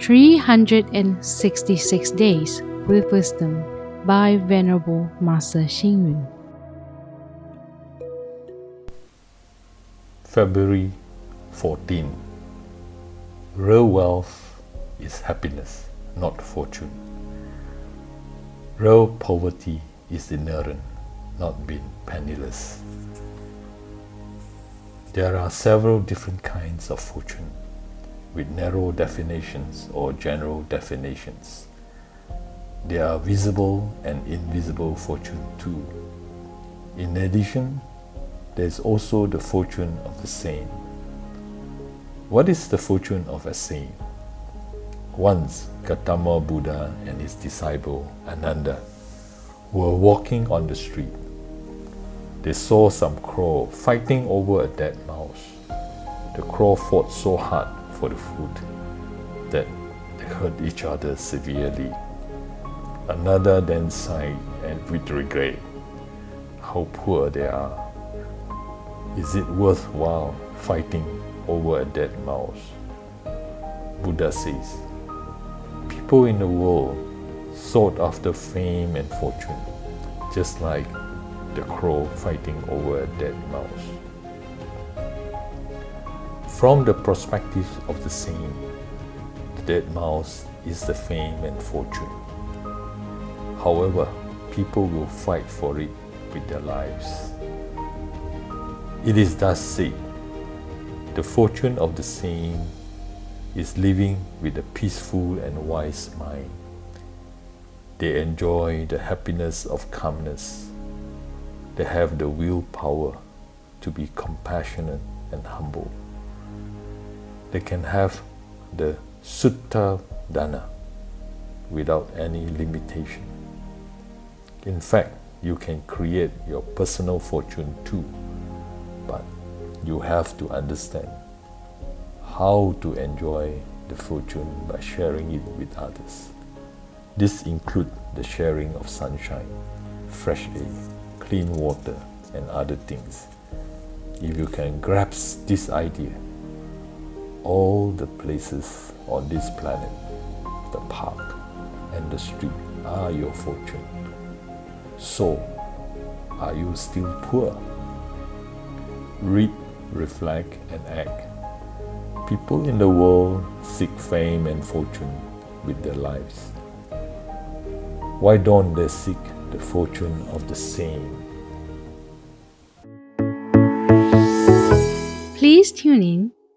366 Days with Wisdom by Venerable Master Xing Yun. February 14. Real wealth is happiness, not fortune. Real poverty is inherent, not being penniless. There are several different kinds of fortune, with narrow definitions or general definitions. There are visible and invisible fortune too. In addition, there is also the fortune of the saint. What is the fortune of a saint? Once, Gautama Buddha and his disciple Ananda were walking on the street they saw some crow fighting over a dead mouse. The crow fought so hard for the food that hurt each other severely. Ananda then sighed and with regret, how poor they are. Is it worthwhile fighting over a dead mouse? Buddha says, people in the world sought after fame and fortune, just like the crow fighting over a dead mouse. From the perspective of the saint, the dead mouse is the fame and fortune. However, people will fight for it with their lives. It is thus said the fortune of the saint is living with a peaceful and wise mind. They enjoy the happiness of calmness they have the willpower to be compassionate and humble. They can have the sutta dana without any limitation. In fact, you can create your personal fortune too, but you have to understand how to enjoy the fortune by sharing it with others. This includes the sharing of sunshine, fresh air, clean water, and other things. If you can grasp this idea, all the places on this planet, the park and the street are your fortune. So, are you still poor? Read, reflect, and act. People in the world seek fame and fortune with their lives. Why don't they seek the fortune of the saint. Please tune in,